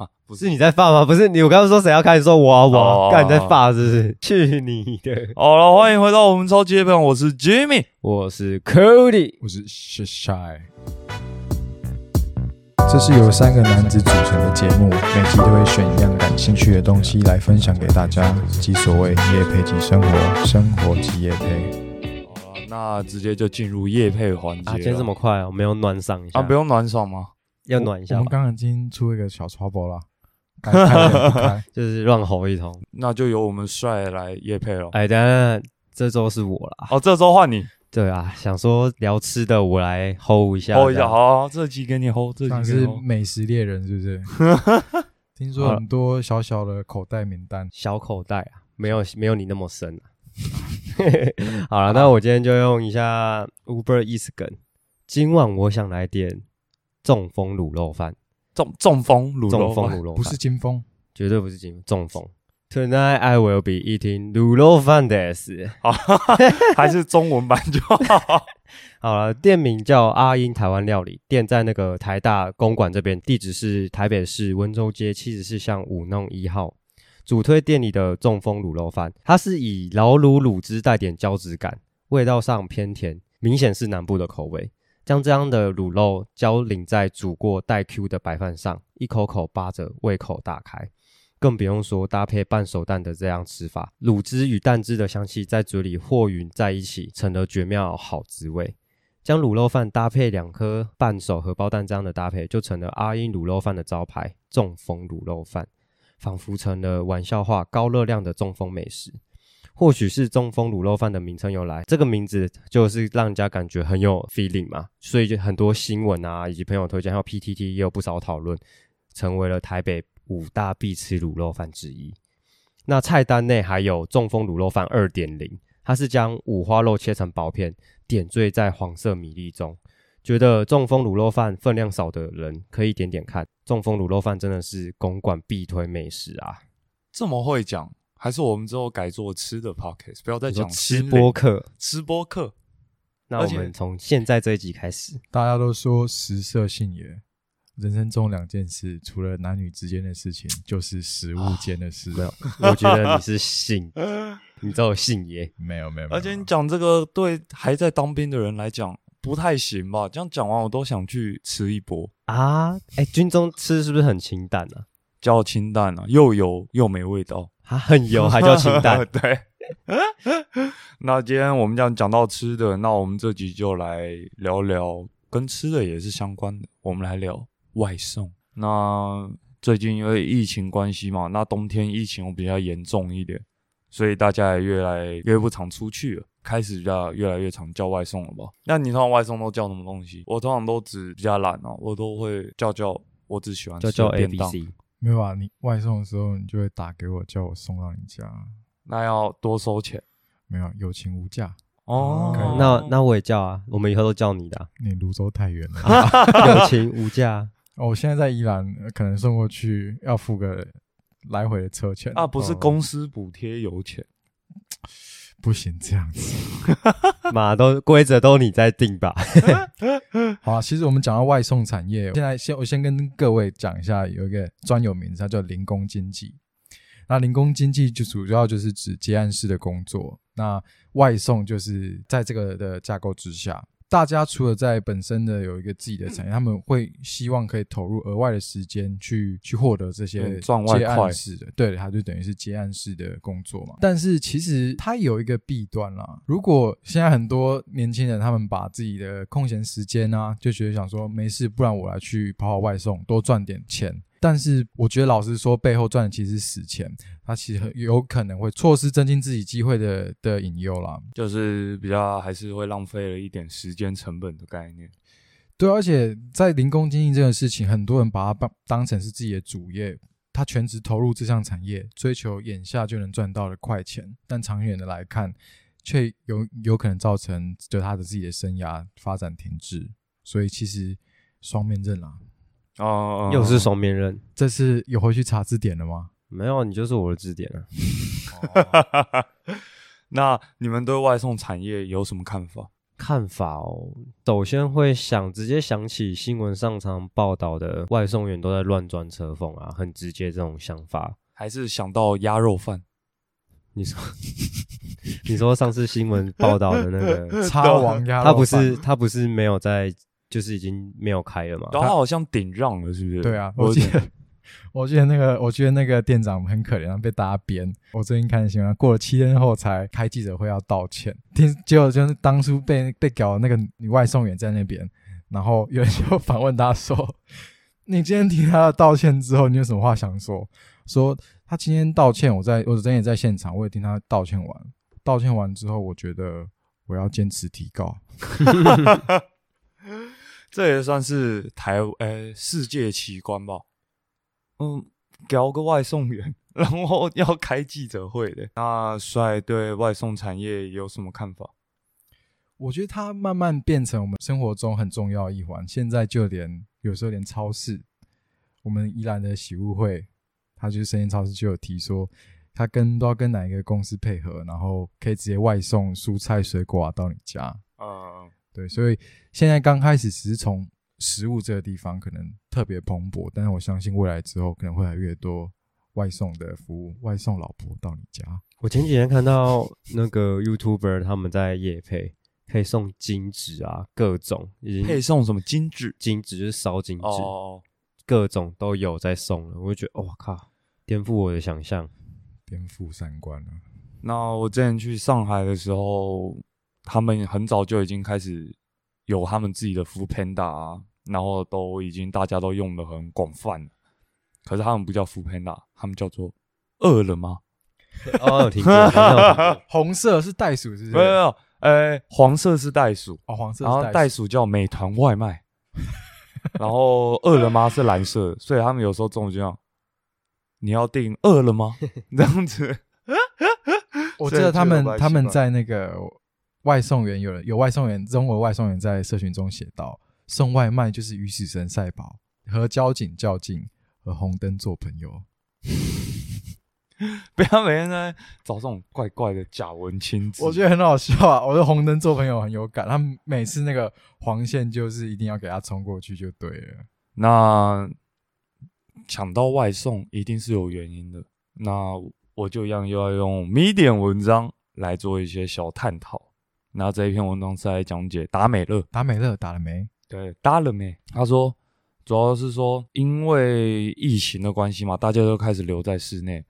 啊，不是你在发吗？不是你，我刚刚说谁要开始说我啊我哦啊，干你在发是不是？去你的！好了，欢迎回到我们超级夜配，我是 Jimmy。我是 Cody，我是 Shy。这是由三个男子组成的节目，每集都会选一样感兴趣的东西来分享给大家，即所谓夜配即生活，生活即夜配。好了，那直接就进入夜配环节啊，今天这么快哦，没有暖嗓一下啊，不用暖爽吗？要暖一下吧，我们刚刚已经出一个小 trouble 了，该 开的不开。就是乱吼一通。那就由我们帅来夜配了。哎，等一下这周是我啦。哦，这周换你对啊，想说聊吃的，我来 hold 一下。hold 一下，好，好这集给你 hold，这像集给你是 hold。美食猎人是不是？听说很多小小的口袋名单，小口袋啊，没有没有你那么深啊。好了，那我今天就用一下 Uber Eats 梗。今晚我想来点中风卤肉饭，中中风卤中肉饭卤肉饭不是金风，绝对不是金中风。Tonight I will be eating 卤肉饭的是。还是中文版就好。好了，店名叫阿英台湾料理，店在那个台大公馆这边，地址是台北市温州街七十四巷五弄一号。主推店里的中风卤肉饭，它是以老卤卤汁带点胶质感，味道上偏甜，明显是南部的口味。将这样的卤肉浇淋在煮过带 Q 的白饭上，一口口扒着，胃口大开。更不用说搭配半熟蛋的这样吃法，卤汁与蛋汁的香气在嘴里和匀在一起，成了绝妙好滋味。将卤肉饭搭配两颗半熟荷包蛋这样的搭配，就成了阿英卤肉饭的招牌——中风卤肉饭，仿佛成了玩笑话高热量的中风美食。或许是中风卤肉饭的名称由来，这个名字就是让人家感觉很有 feeling 嘛，所以就很多新闻啊，以及朋友推荐，还有 PTT 也有不少讨论，成为了台北五大必吃卤肉饭之一。那菜单内还有中风卤肉饭二点零，它是将五花肉切成薄片，点缀在黄色米粒中。觉得中风卤肉饭分量少的人可以点点看，中风卤肉饭真的是公馆必推美食啊！这么会讲，还是我们之后改做吃的 podcast，不要再讲吃播客，吃播客。那我们从现在这一集开始，大家都说食色性也，人生中两件事，除了男女之间的事情，就是食物间的事。没有，我觉得你是 性，你知道信耶。没有没有，没有而且你讲这个对还在当兵的人来讲不太行吧？这样讲完我都想去吃一波，啊，哎，军中吃是不是很清淡啊？叫清淡啊，又油又没味道。它很油，还叫清淡 对。那今天我们这样讲到吃的，那我们这集就来聊聊跟吃的也是相关的，我们来聊外送。那最近因为疫情关系嘛，那冬天疫情比较严重一点，所以大家也越来越不常出去了，开始比较越来越常叫外送了吧？那你通常外送都叫什么东西？我通常都只比较懒哦、我都会叫叫我只喜欢叫的 A 便 B 当。C。没有啊，你外送的时候，你就会打给我，叫我送到你家。那要多收钱没有，友情无价。哦可以那那我也叫啊，我们以后都叫你的啊、你泸州太远了。友情无价。哦，我现在在宜兰，呃可能送过去要付个来回的车钱啊，不是哦公司补贴油钱。不行这样子。嘛都规则都你在定吧？好啊，其实我们讲到外送产业，现在先我先跟各位讲一下，有一个专有名词，它叫零工经济。那零工经济就主要就是指接案式的工作，那外送就是在这个的架构之下，大家除了在本身的有一个自己的产业，他们会希望可以投入额外的时间去去获得这些接案式的，对，它就等于是接案式的工作嘛。但是其实它有一个弊端啦，如果现在很多年轻人他们把自己的空闲时间啊，就觉得想说没事，不然我来去跑跑外送，多赚点钱。但是我觉得老实说，背后赚的其实是死钱，他其实很有可能会错失增进自己机会的的隐忧啦。就是比较还是会浪费了一点时间成本的概念。对，而且在零工经济这个事情，很多人把它当当成是自己的主业，他全职投入这项产业，追求眼下就能赚到的快钱，但长远的来看，却有有可能造成就他的自己的生涯发展停滞。所以其实双面刃啦，哦、又是双面刃，这次有回去查字典了吗？没有你就是我的字典啊。那你们对外送产业有什么看法？看法哦，首先会想直接想起新闻上常报道的外送员都在乱钻车缝啊，很直接这种想法。还是想到鸭肉饭？你说，你说上次新闻报道的那个，叉王鸭肉饭，他不是他不是没有在，就是已经没有开了嘛？然后他好像顶让了，是不是？对啊，我记得，我记得那个，我觉得那个店长很可怜，他被大家编。我最近看新闻，过了七天后才开记者会要道歉，听结果就是当初被被搞的那个女外送员在那边，然后有人就反问他说：“ 你今天听他的道歉之后，你有什么话想说？”说他今天道歉，我在我昨天也在现场，我也听他道歉完。道歉完之后，我觉得我要坚持提告。这也算是台呃世界奇观吧。嗯，搞个外送员，然后要开记者会的。那帅对外送产业有什么看法？我觉得它慢慢变成我们生活中很重要的一环。现在就连有时候连超市，我们宜兰的喜物会，它就是生鲜超市就有提说，它跟都要跟哪一个公司配合，然后可以直接外送蔬菜水果啊到你家。嗯，对，所以现在刚开始只是从食物这个地方可能特别蓬勃，但是我相信未来之后可能会越来越多外送的服务，外送老婆到你家。我前几天看到那个 YouTuber 他们在夜配，可以送金纸啊，各种已经配送什么金纸？金纸就是烧金纸，哦，各种都有在送了。我就觉得，哇、靠，颠覆我的想象。颠覆三观了。那我之前去上海的时候，他们很早就已经开始有他们自己的 Food Panda 啊，然后都已经大家都用的很广泛了。可是他们不叫 Food Panda，他们叫做饿了吗？哦，有听过，有听过红色是袋鼠，是不是？没有没有，呃，黄色是袋鼠，哦，黄色然后袋鼠叫美团外卖，然后饿了吗是蓝色，所以他们有时候中午就这样，你要订饿了吗？这样子，我记得他们他们在那个外送员有人有外送员中国外送员在社群中写道，送外卖就是与死神赛跑，和交警较劲，和红灯做朋友。不要每天在找这种怪怪的假文青字。我觉得很好笑啊！我对红灯做朋友很有感，他们每次那个黄线就是一定要给他冲过去就对了。那抢到外送一定是有原因的。那我就一样又要用 Medium 文章来做一些小探讨。那这一篇文章是来讲解达美乐，达美乐打了没？对，打了没？他说，主要是说因为疫情的关系嘛，大家都开始留在室内，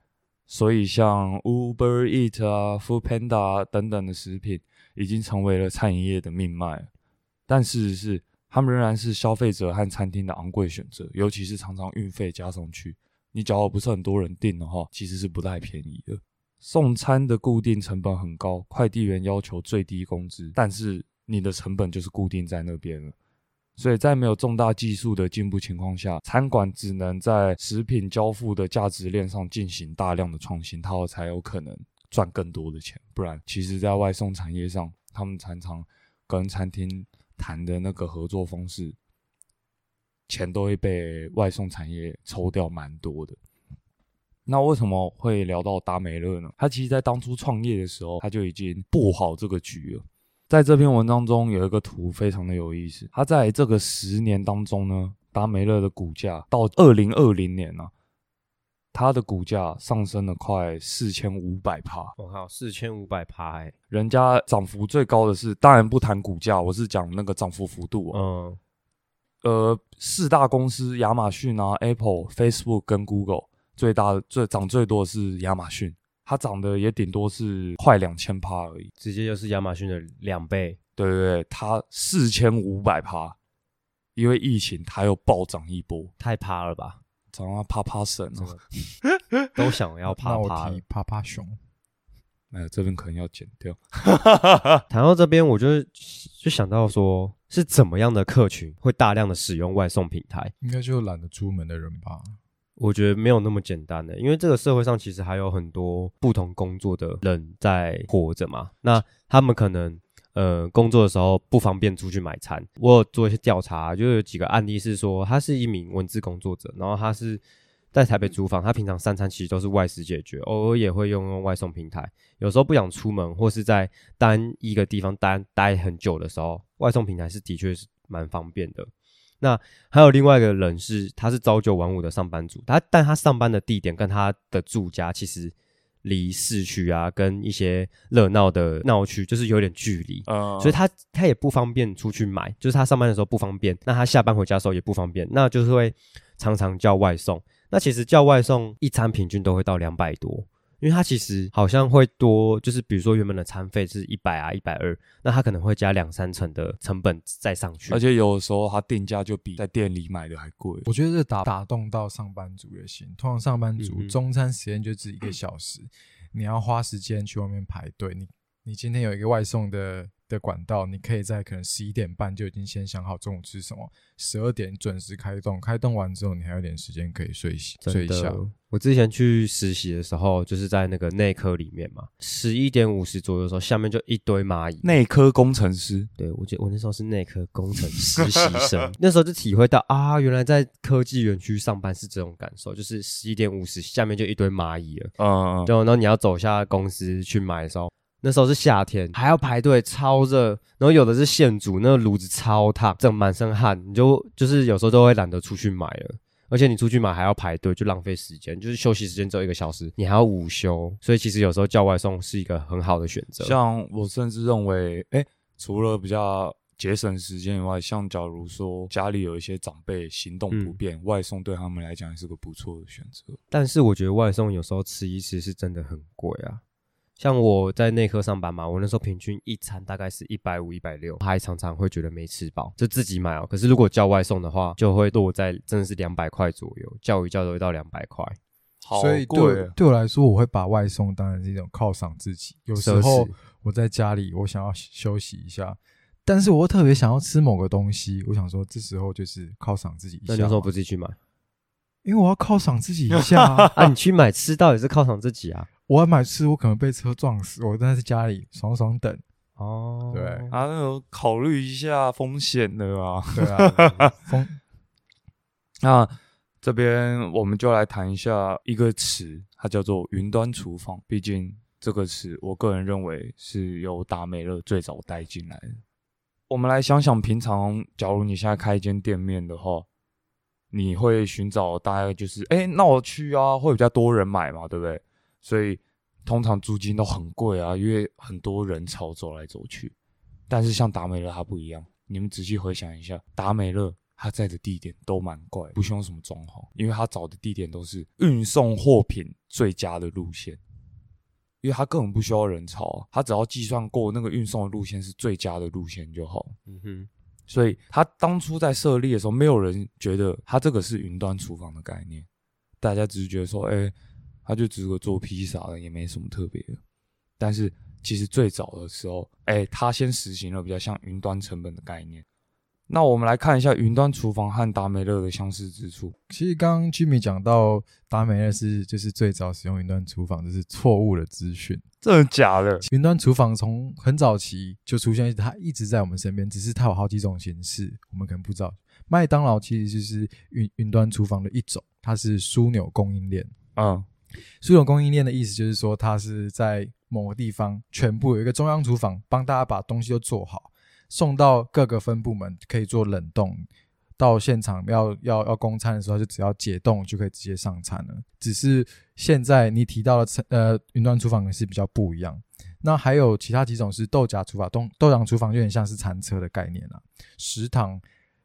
所以像 Uber Eat 啊、Food Panda 啊等等的食品，已经成为了餐饮业的命脉。但事实是，他们仍然是消费者和餐厅的昂贵选择，尤其是常常运费加上去，你假如不是很多人订的话，其实是不太便宜的。送餐的固定成本很高，快递员要求最低工资，但是你的成本就是固定在那边了。所以在没有重大技术的进步情况下，餐馆只能在食品交付的价值链上进行大量的创新，它才有可能赚更多的钱。不然，其实在外送产业上，他们常常跟餐厅谈的那个合作方式，钱都会被外送产业抽掉蛮多的。那为什么会聊到达美乐呢？他其实在当初创业的时候，他就已经布好这个局了。在这篇文章中有一个图非常的有意思，他在这个十年当中呢，达美乐的股价到二零二零年呢、它的股价上升了快四千五百趴。我靠，四千五百趴哎，人家涨幅最高的是，当然不谈股价，我是讲那个涨幅幅度啊。嗯，呃，四大公司亚马逊啊、Apple、Facebook 跟 Google 最大的最涨最多的是亚马逊，它涨的也顶多是快两千趴而已。直接就是亚马逊的两倍，对对对，它四千五百趴，因为疫情它又暴涨一波，太趴了吧？涨到趴趴神这哦。个都想要 趴趴了。趴趴熊，哎，这边可能要剪掉。谈到这边，我就就想到说，是怎么样的客群会大量的使用外送平台？应该就是懒得出门的人吧？我觉得没有那么简单的，因为这个社会上其实还有很多不同工作的人在活着嘛。那他们可能呃工作的时候不方便出去买餐。我有做一些调查，就有几个案例是说，他是一名文字工作者，然后他是在台北租房，他平常三餐其实都是外食解决，偶尔也会用用外送平台。有时候不想出门，或是在单一个地方单待很久的时候，外送平台是的确是蛮方便的。那还有另外一个人是，他是朝九晚五的上班族，他但他上班的地点跟他的住家其实离市区啊，跟一些热闹的闹区就是有点距离，呃，所以他他也不方便出去买，就是他上班的时候不方便，那他下班回家的时候也不方便，那就是会常常叫外送。那其实叫外送一餐平均都会到两百多，因为它其实好像会多，就是比如说原本的餐费是一百啊一百二，那它可能会加两三成的成本再上去而。且有时候它定价就比在店里买的还贵。我觉得这打打动到上班族也行。通常上班族中餐时间就只一个小时，你要花时间去外面排队。你你今天有一个外送的的管道，你可以在可能十一点半就已经先想好中午吃什么，十二点准时开动。开动完之后，你还有点时间可以睡醒睡真一下。我之前去实习的时候，就是在那个内科里面嘛，十一点五十左右的时候，下面就一堆蚂蚁。内科工程师，对我觉得我那时候是内科工程 实习生，那时候就体会到啊，原来在科技园区上班是这种感受，就是十一点五十下面就一堆蚂蚁了。嗯，就然后你要走下公司去买的时候，那时候是夏天，还要排队，超热。然后有的是现煮，那个炉子超烫，整满身汗，你就就是有时候都会懒得出去买了。而且你出去买还要排队，就浪费时间。就是休息时间只有一个小时，你还要午休，所以其实有时候叫外送是一个很好的选择。像我甚至认为，哎、除了比较节省时间以外，像假如说家里有一些长辈行动不嗯便，外送对他们来讲也是个不错的选择。但是我觉得外送有时候吃一吃是真的很贵啊。像我在内科上班嘛，我那时候平均一餐大概是一百五、一百六，还常常会觉得没吃饱，就自己买哦。可是如果叫外送的话，就会落在真的是两百块左右，叫一叫都会到两百块。好所以对对我来说，我会把外送当成是一种犒赏自己。有时候我在家里，我想要休息一下，但是我又特别想要吃某个东西，我想说这时候就是犒赏自己一下。那你为什么不自己去买因为我要犒赏自己一下啊、啊？你去买吃到也是犒赏自己啊。我要买吃，我可能被车撞死，我在家里爽爽等。哦，对啊，那有考虑一下风险的啊。对啊，风那这边我们就来谈一下一个词，它叫做云端厨房。毕竟这个词，我个人认为是由达美乐最早带进来的。我们来想想，平常假如你现在开一间店面的话，你会寻找大概就是，哎、那我去啊，会比较多人买嘛，对不对？所以通常租金都很贵啊，因为很多人潮走来走去。但是像达美乐它不一样，你们仔细回想一下，达美乐它在的地点都蛮怪，不需要什么装潢，因为它找的地点都是运送货品最佳的路线，因为他根本不需要人潮啊，它只要计算过那个运送的路线是最佳的路线就好。嗯哼，所以他当初在设立的时候，没有人觉得他这个是云端厨房的概念，大家只是觉得说，哎、他就只是个做披萨的，也没什么特别的。但是其实最早的时候，哎、他先实行了比较像云端成本的概念。那我们来看一下云端厨房和达美乐的相似之处。其实刚刚 Jimmy 讲到达美乐是就是最早使用云端厨房，这是错误的资讯。真的假的？云端厨房从很早期就出现，它一直在我们身边，只是它有好几种形式，我们可能不知道。麦当劳其实就是云云端厨房的一种，它是枢纽供应链。嗯，枢纽供应链的意思就是说，它是在某个地方全部有一个中央厨房，帮大家把东西都做好，送到各个分部门，可以做冷冻。到现场要要要供餐的时候，就只要解冻就可以直接上餐了。只是现在你提到的呃云端厨房是比较不一样。那还有其他几种是豆荚厨房，豆豆浆厨房有点像是餐车的概念啦，食堂。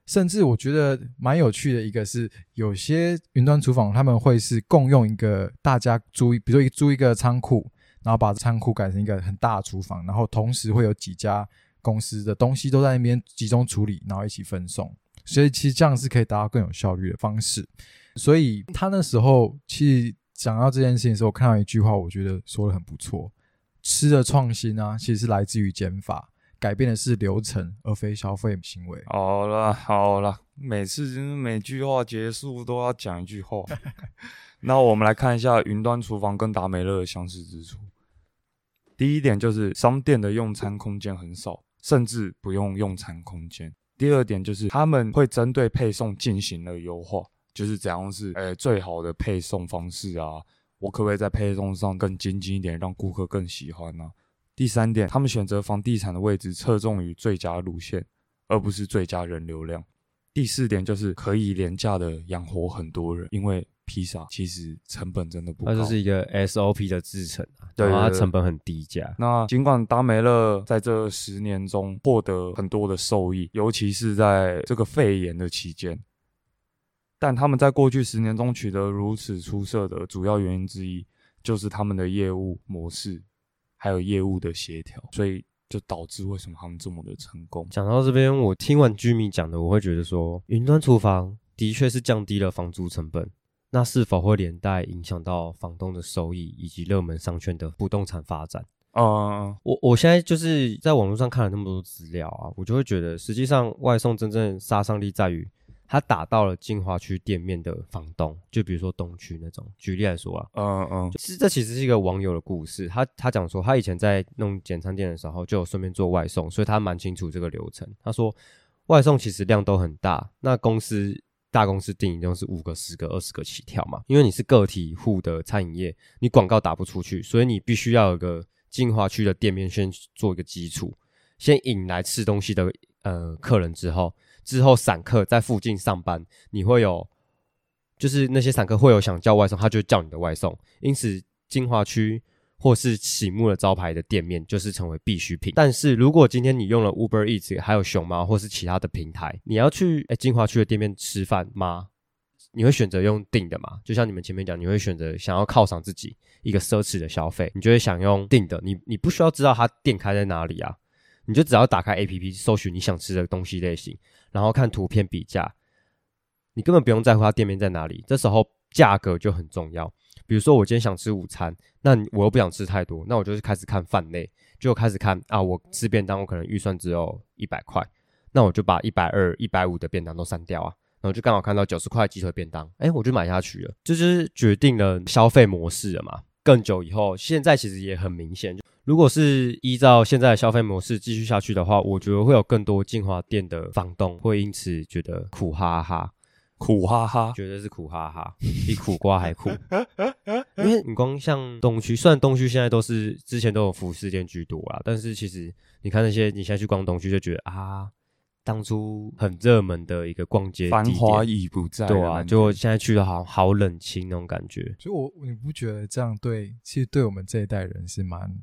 甚至我觉得蛮有趣的一个是，有些云端厨房他们会是共用一个大家租，比如说租一个仓库，然后把仓库改成一个很大的厨房，然后同时会有几家公司的东西都在那边集中处理，然后一起分送。所以其实这样是可以达到更有效率的方式。所以他那时候其实讲到这件事情的时候，我看到一句话，我觉得说的很不错：吃的创新啊，其实是来自于减法，改变的是流程，而非消费行为。好了好了，每次每句话结束都要讲一句话。那我们来看一下云端厨房跟达美乐的相似之处。第一点就是商店的用餐空间很少，甚至不用用餐空间。第二点就是他们会针对配送进行了优化，就是怎样是诶、最好的配送方式啊？我可不可以在配送上更精进一点，让顾客更喜欢呢、第三点，他们选择房地产的位置侧重于最佳路线，而不是最佳人流量。第四点就是可以廉价的养活很多人，因为披萨其实成本真的不高。它就是一个 SOP 的制成啊，对它成本很低价。那尽管达美乐在这十年中获得很多的受益，尤其是在这个肺炎的期间，但他们在过去十年中取得如此出色的主要原因之一，就是他们的业务模式还有业务的协调，所以就导致为什么他们这么的成功。讲到这边，我听完居民讲的，我会觉得说，云端厨房的确是降低了房租成本，那是否会连带影响到房东的收益以及热门商圈的不动产发展？啊，我我现在就是在网络上看了那么多资料啊，我就会觉得，实际上外送真正杀伤力在于，它打到了精华区店面的房东，就比如说东区那种。举例来说啊，嗯嗯，其实这其实是一个网友的故事，他他讲说，他以前在弄简餐店的时候，就有顺便做外送，所以他蛮清楚这个流程。他说，外送其实量都很大，那公司大公司定一定是五个、十个、二十个起跳嘛，因为你是个体户的餐饮业，你广告打不出去，所以你必须要有个精华区的店面先做一个基础，先引来吃东西的呃客人之后，之后散客在附近上班，你会有就是那些散客会有想叫外送，他就叫你的外送，因此精华区或是醒目的招牌的店面就是成为必需品。但是如果今天你用了 Uber Eats 还有熊猫或是其他的平台，你要去诶精华区的店面吃饭吗？你会选择用订的嘛？就像你们前面讲，你会选择想要犒赏自己一个奢侈的消费，你就会想用订的。你你不需要知道它店开在哪里啊，你就只要打开 APP 搜寻你想吃的东西类型，然后看图片比价，你根本不用在乎它店面在哪里。这时候价格就很重要。比如说我今天想吃午餐，那我又不想吃太多，那我就是开始看饭类，就开始看啊，我吃便当我可能预算只有一百块，那我就把一百二、一百五的便当都删掉啊。然后就刚好看到九十块鸡腿便当，哎，我就买下去了，这就是决定了消费模式了嘛。更久以后，现在其实也很明显，如果是依照现在的消费模式继续下去的话，我觉得会有更多精华店的房东会因此觉得苦哈哈，苦哈哈，绝对是苦哈哈，比苦瓜还苦。因为你光像东区，虽然东区现在都是之前都有服饰店居多啊，但是其实你看那些你现在去逛东区就觉得啊，当初很热门的一个逛街繁地点华已不在。对啊，感就现在去的好好冷清那种感觉。所以我你不觉得这样对，其实对我们这一代人是蛮，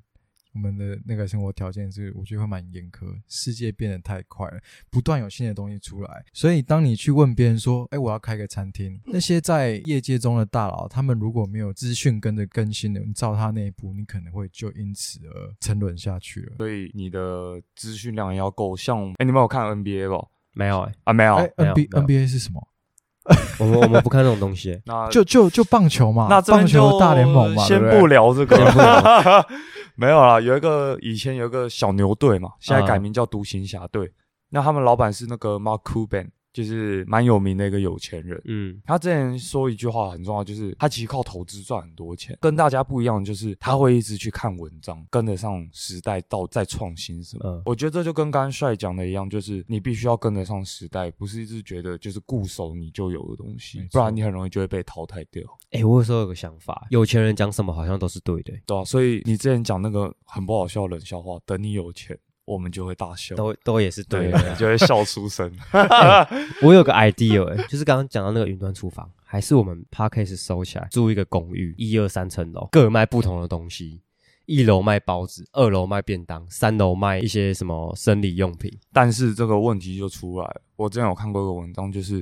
我们的那个生活条件是，我觉得会蛮严苛。世界变得太快了，不断有新的东西出来，所以当你去问别人说：“哎，我要开个餐厅。”那些在业界中的大佬，他们如果没有资讯跟着更新的，你照他那一步，你可能会就因此而沉沦下去了。所以你的资讯量也要够。像，哎、你们有看 NBA 吧？没有哎、啊，没有。，N B N B A 是什么？我们我们不看这种东西、那就就就棒球嘛，那棒球大联盟嘛，先不聊这个 没有啦。有一个以前有一个小牛队嘛，现在啊改名叫独行侠队。那他们老板是那个 Mark Cuban，就是蛮有名的一个有钱人。嗯，他之前说一句话很重要，就是他其实靠投资赚很多钱。跟大家不一样就是他会一直去看文章，跟得上时代，到再创新什么。嗯我觉得这就跟刚刚帅讲的一样，就是你必须要跟得上时代，不是一直觉得就是固守你就有的东西不然你很容易就会被淘汰掉。哎、我有时候有个想法，有钱人讲什么好像都是对的、对啊，所以你之前讲那个很不好笑的冷笑话，等你有钱，我们就会大笑，都都也是对对的。就会笑出声。我有个 idea，、欸、就是刚刚讲到那个云端厨房，还是我们 podcast 收起来，租一个公寓，一二三层楼，各卖不同的东西。一楼卖包子，二楼卖便当，三楼卖一些什么生理用品。但是这个问题就出来了，我之前有看过一个文章，就是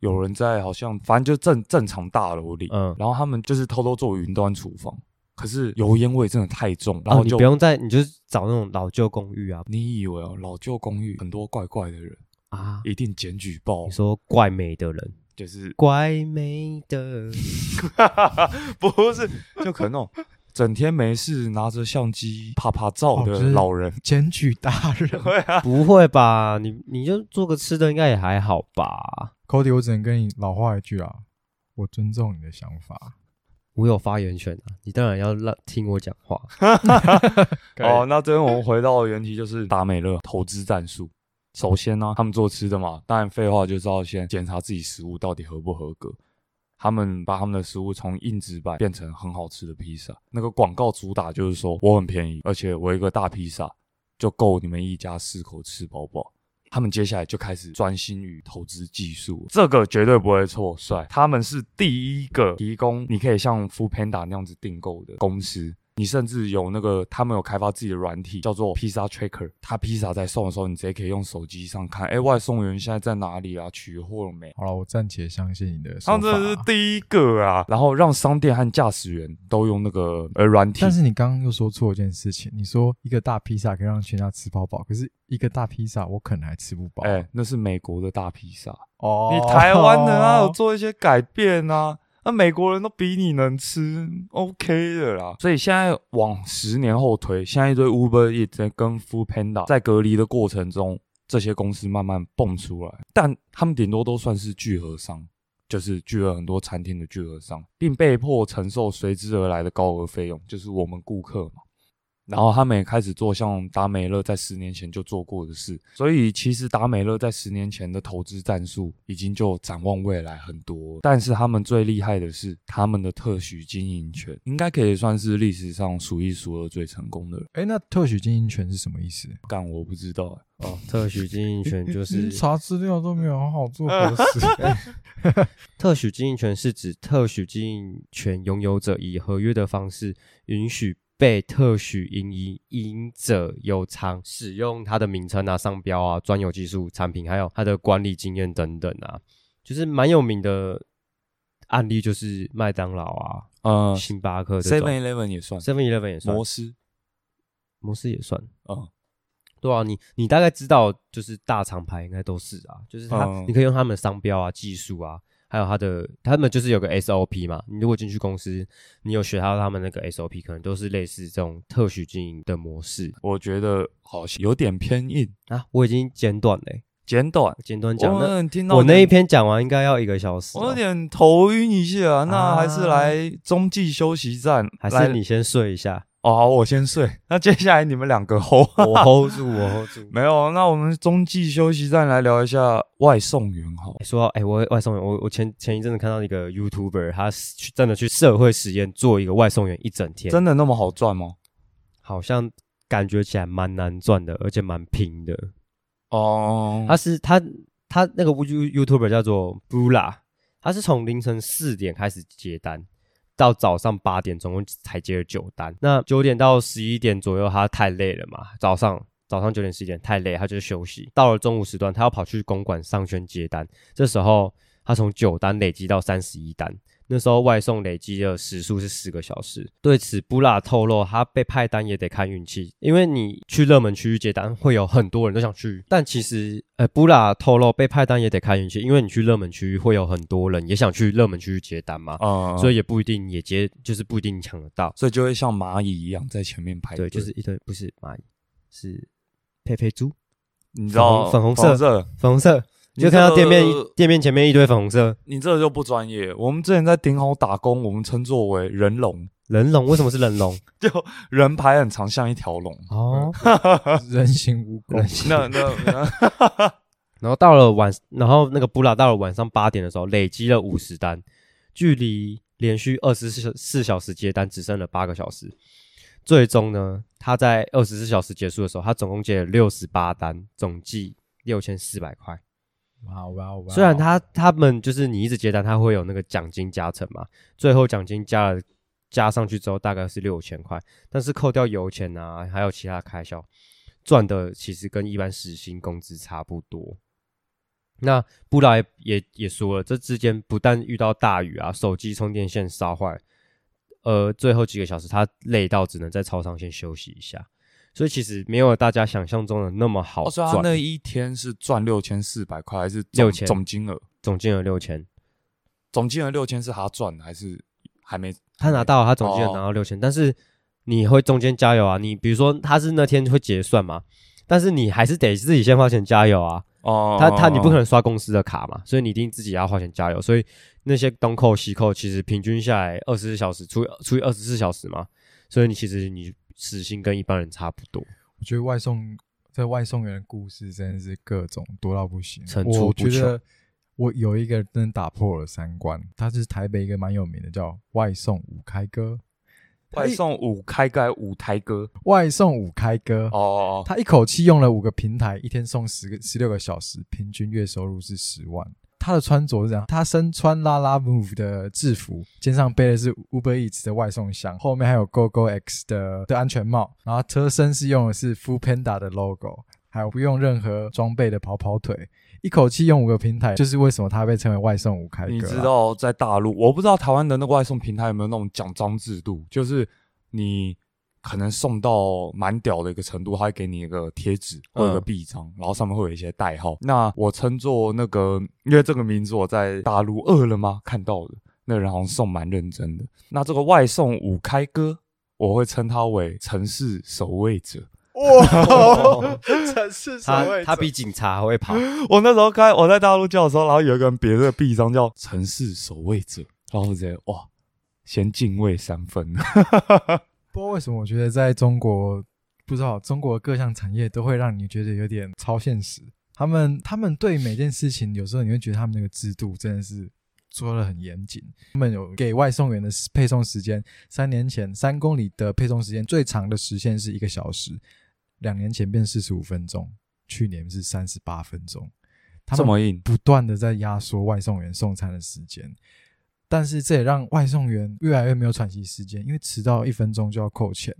有人在好像反正就正正常大楼里，嗯，然后他们就是偷偷做云端厨房，可是油烟味真的太重，然然后后就、哦你不用再，你就是找那种老旧公寓啊你以为哦，老旧公寓很多怪怪的人，啊！一定检举报你，说怪美的人，就是怪美的，不是就可能那种整天没事拿着相机啪啪照的哦就是老人，检举大人 啊，不会吧？你你就做个吃的，应该也还好吧？，Cody，我只能跟你老话一句啊，我尊重你的想法。我有发言权啊，你当然要让听我讲话。哦，那这边我们回到原题，就是达美乐投资战术。首先呢，他们做吃的嘛，当然废话就是要先检查自己食物到底合不合格。他们把他们的食物从硬纸板变成很好吃的披萨。那个广告主打就是说我很便宜，而且我一个大披萨就够你们一家四口吃饱饱。他们接下来就开始专心于投资技术，这个绝对不会错帅。他们是第一个提供你可以像 f o o Panda 那样子订购的公司。你甚至有那个，他们有开发自己的软体，叫做披萨 Tracker。他披萨在送的时候，你直接可以用手机上看，哎，外送员现在在哪里啊？取货了没？好了，我暂且相信你的。他们这是第一个啊，然后让商店和驾驶员都用那个呃软体。但是你刚刚又说错一件事情，你说一个大披萨可以让全家吃饱饱，可是一个大披萨我可能还吃不饱。哎，那是美国的大披萨哦，你台湾人啊，有做一些改变啊。那美国人都比你能吃，OK 的啦。所以现在往十年后推，现在一堆 Uber 一直跟 Food Panda 在隔离的过程中，这些公司慢慢蹦出来，但他们顶多都算是聚合商，就是聚了很多餐厅的聚合商，并被迫承受随之而来的高额费用，就是我们顾客嘛。然后他们也开始做像达美乐在十年前就做过的事，所以其实达美乐在十年前的投资战术已经就展望未来很多。但是他们最厉害的是他们的特许经营权，应该可以算是历史上数一数二最成功的。哎，那特许经营权是什么意思？干，我不知道。哦，特许经营权就是 查资料都没有好好做核实。特许经营权是指特许经营权拥有者以合约的方式允许。被特许营营者有偿使用它的名称啊、商标啊、专有技术产品，还有它的管理经验等等啊，就是蛮有名的案例，就是麦当劳啊、呃、星巴克、Seven Eleven 也算，Seven Eleven 也算，摩斯，摩斯也算，嗯，对啊，你你大概知道，就是大厂牌应该都是啊，就是它，你可以用他们的商标啊、技术啊。还有他的，他们就是有个 SOP 嘛。你如果进去公司，你有学到他们那个 SOP，可能都是类似这种特许经营的模式。我觉得好像有点偏硬啊。我已经简短嘞，简短，简短讲。那我那一篇讲完应该要一个小时。我有点头晕一下，那还是来中继休息站，还是你先睡一下。哦，好，我先睡。那接下来你们两个 hold，我 hold 住，我 hold 住。没有，那我们中继休息站来聊一下外送员。好，说，哎，我外送员，我我前前一阵子看到一个 YouTuber，他去真的去社会实验做一个外送员一整天，真的那么好赚吗？好像感觉起来蛮难赚的，而且蛮拼的。哦，他是他他那个 You YouTuber 叫做 Bula，他是从凌晨四点开始接单。到早上八点，总共才接了九单。那九点到十一点左右，他太累了嘛？早上早上九点十一点太累，他就休息。到了中午时段，他要跑去公馆上圈接单。这时候，他从九单累积到三十一单。那时候外送累积的时数是四个小时。对此，布拉透露，他被派单也得看运气，因为你去热门区域接单，会有很多人都想去。但其实，呃，布拉透露被派单也得看运气，因为你去热门区域会有很多人也想去热门区域接单嘛，啊，所以也不一定也接，就是不一定抢得到，所以就会像蚂蚁一样在前面排队，就是一堆不是蚂蚁，是佩佩猪，你知道粉红色，粉红色。你就看到店面店面前面一堆粉红色，你这就不专业。我们之前在顶好打工，我们称作为人龙。人龙为什么是人龙？就人排很长，像一条龙哦，人形蜈蚣。那那，然后到了晚，然后那个布拉到了晚上八点的时候，累积了五十单，距离连续二十四四小时接单只剩了八个小时。最终呢，他在二十四小时结束的时候，他总共接了六十八单，总计六千四百块。哇哇哇！虽然他他们就是你一直接单，他会有那个奖金加成嘛，最后奖金加了加上去之后大概是六千块，但是扣掉油钱啊，还有其他开销，赚的其实跟一般时薪工资差不多。那布莱也也说了，这之间不但遇到大雨啊，手机充电线烧坏，呃，最后几个小时他累到只能在超商先休息一下。所以其实没有大家想象中的那么好赚。他那一天是赚六千四百块，还是六千总金额？总金额六千，总金额六千是他赚的还是还没？他拿到，他总金额拿到六千，但是你会中间加油啊！你比如说他是那天会结算嘛，但是你还是得自己先花钱加油啊。哦，他他你不可能刷公司的卡嘛，所以你一定自己要花钱加油。所以那些东扣西扣，其实平均下来二十四小时除以除以二十四小时嘛，所以你其实你。时薪跟一般人差不多。我觉得外送在外送员的故事真的是各种多到不行。我觉得我有一个真的打破了三观，他是台北一个蛮有名的叫外送五开哥，外送五开盖五台歌外送五开哥哦哦哦，他一口气用了五个平台，一天送十个十六个小时，平均月收入是十万。他的穿着是这样，他身穿拉拉 move 的制服，肩上背的是 Uber Eats 的外送箱，后面还有 Go Go X 的的安全帽，然后车身是用的是 Food Panda 的 logo，还有不用任何装备的跑跑腿，一口气用五个平台，就是为什么他被称为外送五开。你知道在大陆，我不知道台湾的那个外送平台有没有那种奖章制度，就是你可能送到蛮屌的一个程度，他会给你一个贴纸或者一个嗯臂章，然后上面会有一些代号。那我称作那个，因为这个名字我在大陆饿了吗看到的，那人好像送蛮认真的。那这个外送五开哥，我会称他为城市守卫者。哇，城市守卫者他比警察还会跑，我那时候开我在大陆叫的时候，然后有一个人别这个臂章叫城市守卫者，然后我直接哇，先敬畏三分。不知道为什么，我觉得在中国，不知道中国各项产业都会让你觉得有点超现实。他们他们对每件事情，有时候你会觉得他们那个制度真的是做的很严谨。他们有给外送员的配送时间，三年前三公里的配送时间最长的时限是一个小时，两年前变四十五分钟，去年是三十八分钟。他们这么硬，不断的在压缩外送员送餐的时间，但是这也让外送员越来越没有喘息时间，因为迟到一分钟就要扣钱。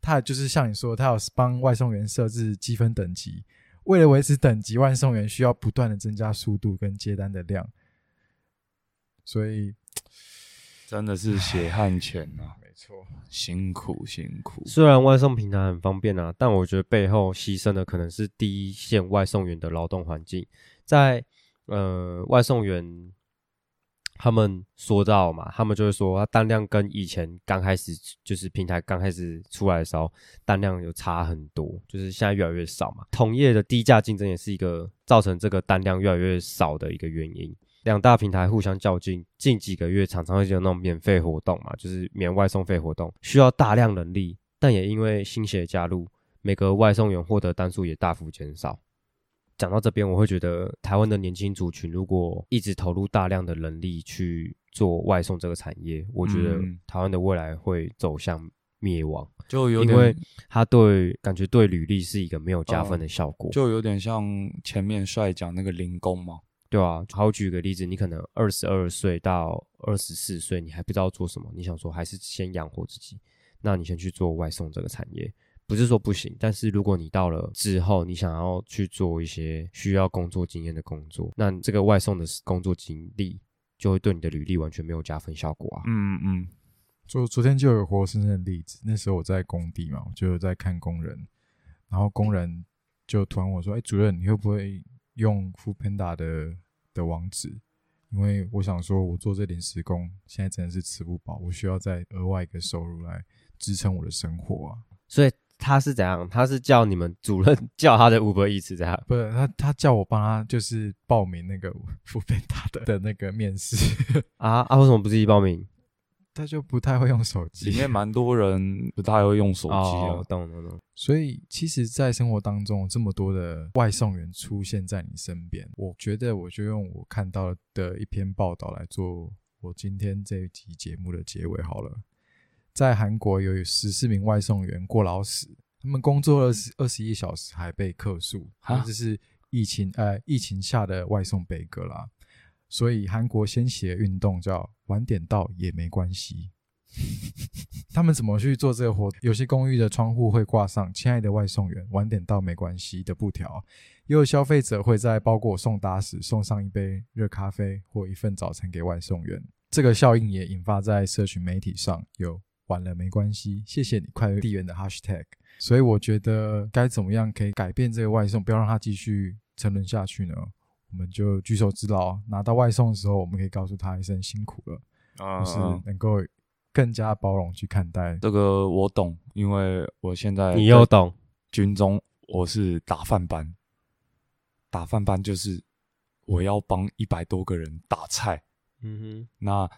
他也就是像你说，他有帮外送员设置积分等级，为了维持等级，外送员需要不断的增加速度跟接单的量，所以真的是血汗钱啊，没错，辛苦辛苦。虽然外送平台很方便啊，但我觉得背后牺牲的可能是第一线外送员的劳动环境。在呃外送员他们说到嘛，他们就会说，他单量跟以前刚开始就是平台刚开始出来的时候，单量有差很多，就是现在越来越少嘛。同业的低价竞争也是一个造成这个单量越来越少的一个原因。两大平台互相较劲，近几个月常常会有那种免费活动嘛，就是免外送费活动，需要大量人力，但也因为新血加入，每个外送员获得单数也大幅减少。讲到这边，我会觉得台湾的年轻族群如果一直投入大量的人力去做外送这个产业，我觉得嗯台湾的未来会走向灭亡，就有因为点，它对感觉对履历是一个没有加分的效果。就有点像前面帅讲那个零工嘛。对啊，好举个例子，你可能二十二岁到二十四岁，你还不知道做什么，你想说还是先养活自己，那你先去做外送这个产业，不是说不行，但是如果你到了之后，你想要去做一些需要工作经验的工作，那你这个外送的工作经历就会对你的履历完全没有加分效果啊。嗯嗯，昨昨天就有活生生的例子，那时候我在工地嘛，我就有在看工人，然后工人就突然问我说：“哎、主任，你会不会用 f o o Panda 的的网址？因为我想说，我做这临时工，现在真的是吃不饱，我需要再额外一个收入来支撑我的生活啊。所以他是怎样？他是叫你们主任叫他的 Uber Eats 这样？不是他，他叫我帮他就是报名那个 o o Panda 的的那个面试，啊啊！为什么不自己报名？他就不太会用手机里，面蛮多人不太会用手机哦啊，。懂懂懂。所以，其实，在生活当中，这么多的外送员出现在你身边，我觉得我就用我看到的一篇报道来做我今天这一集节目的结尾好了。在韩国有十四名外送员过劳死，他们工作了二十一小时还被客诉，啊这是疫情呃疫情下的外送悲歌啦。所以韩国掀起的运动叫晚点到也没关系。他们怎么去做这个活？有些公寓的窗户会挂上“亲爱的外送员，晚点到没关系”的布条，也有消费者会在包裹送达时送上一杯热咖啡或一份早餐给外送员。这个效应也引发在社群媒体上有“晚了没关系，谢谢你快乐地缘”的 hashtag。所以我觉得该怎么样可以改变这个外送，不要让它继续沉沦下去呢？我们就举手之劳，拿到外送的时候，我们可以告诉他一声辛苦了，就是嗯，能够更加包容去看待。这个我懂，因为我现在你又懂，军中，我是打饭班，打饭班就是我要帮一百多个人打菜，嗯哼那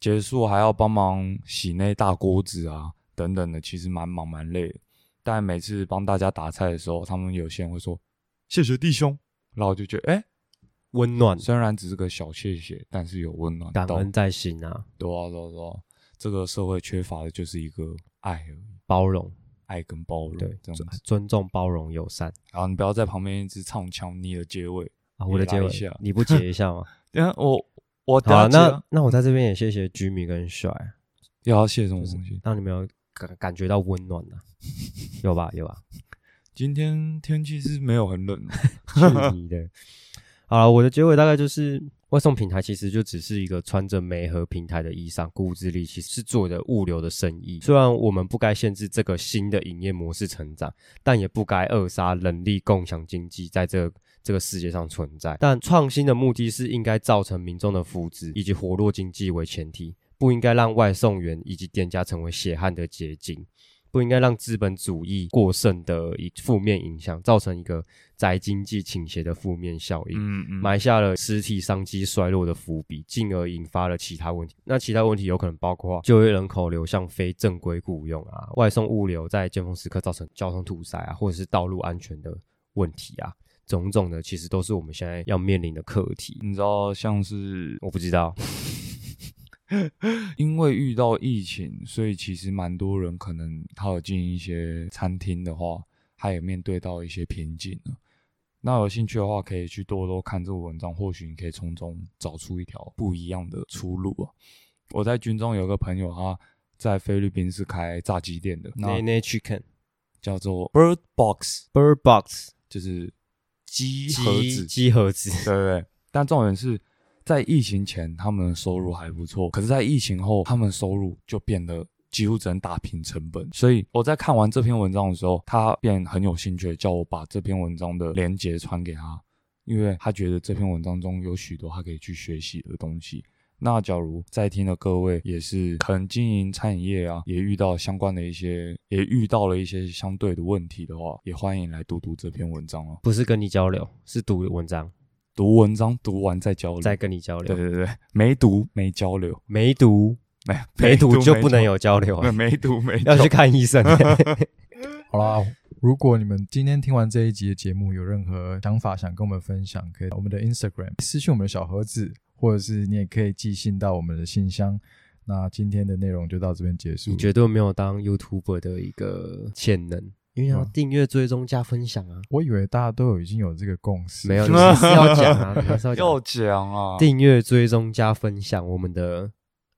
结束还要帮忙洗那大锅子啊等等的，其实蛮忙蛮累的。但每次帮大家打菜的时候，他们有些人会说谢谢弟兄，然后我就觉得哎、温暖，虽然只是个小谢谢，但是有温暖到。感恩在心啊，对啊，对啊，对啊，这个社会缺乏的就是一个爱包容，爱跟包容，对，这样。尊重、包容、友善然后你不要在旁边一直唱腔，你的结尾。啊。我的结尾你不结一下吗？等一下我我那那我在这边也谢谢居民跟帅，要谢什么东西？让你们有感感觉到温暖啊，有吧？有吧？今天天气是没有很冷哦，去你的！好了，我的结尾大概就是，外送平台其实就只是一个穿着媒和平台的衣裳，顾之力其实是做的物流的生意。虽然我们不该限制这个新的营业模式成长，但也不该扼杀人力共享经济在这个这个世界上存在。但创新的目的是应该造成民众的福祉以及活络经济为前提，不应该让外送员以及店家成为血汗的结晶。不应该让资本主义过剩的一负面影响，造成一个宅经济倾斜的负面效应，嗯嗯，埋下了实体商机衰落的伏笔，进而引发了其他问题。那其他问题有可能包括就业人口流向非正规雇用啊，外送物流在尖峰时刻造成交通堵塞啊，或者是道路安全的问题啊，种种的其实都是我们现在要面临的课题。你知道像是我不知道，因为遇到疫情，所以其实蛮多人可能他有进一些餐厅的话，他也面对到一些瓶颈了。那有兴趣的话，可以去多多看这个文章，或许你可以从中找出一条不一样的出路啊。我在军中有个朋友，他在菲律宾是开炸鸡店的，chicken 叫做 Bird Box，bird box 就是鸡盒鸡子，鸡盒子，对对对。但重点是在疫情前，他们的收入还不错，可是，在疫情后，他们收入就变得几乎只能打平成本。所以我在看完这篇文章的时候，他便很有兴趣，叫我把这篇文章的连接传给他，因为他觉得这篇文章中有许多他可以去学习的东西。那假如在听的各位也是可能经营餐饮业啊，也遇到相关的一些，也遇到了一些相对的问题的话，也欢迎来读读这篇文章哦。不是跟你交流，是读文章，读文章读完再交流，再跟你交流。对对对，没读没交流，没读，没没读就不能有，交流 没啊，没读没 要去看医生。好啦，如果你们今天听完这一集的节目，有任何想法想跟我们分享，可以到我们的 Instagram 私信我们的小盒子，或者是你也可以寄信到我们的信箱。那今天的内容就到这边结束你。绝对没有当 YouTuber 的一个潜能，因为要嗯订阅、追踪、加分享啊。我以为大家都有已经有这个共识，没有，你是要讲啊，你还是要要讲。啊，订阅、追踪、加分享我们的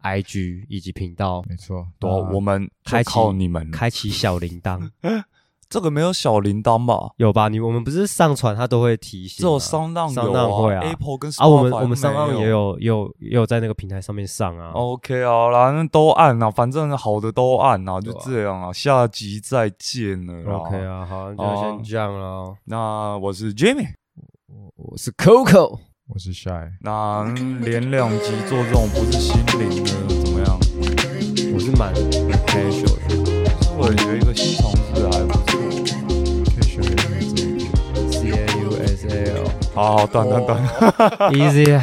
IG 以及频道，没错。多那我们开启你们了，开启小铃铛，这个没有小铃铛吧？有吧？你我们不是上传它都会提醒吗，只有商浪商有浪会啊，Apple 跟啊，我们我们上岸没也有也有也有在那个平台上面上啊。OK 好啦，那都按啊，反正好的都按啊，就这样啊，下集再见了。OK 啊，好，那就哦先这样了。那我是 Jimmy，我我是 Coco，我是 Shy，那嗯连两集做这种不是心灵的怎么样？我是蛮 casual 的我有一个新尝好，断断断。easy。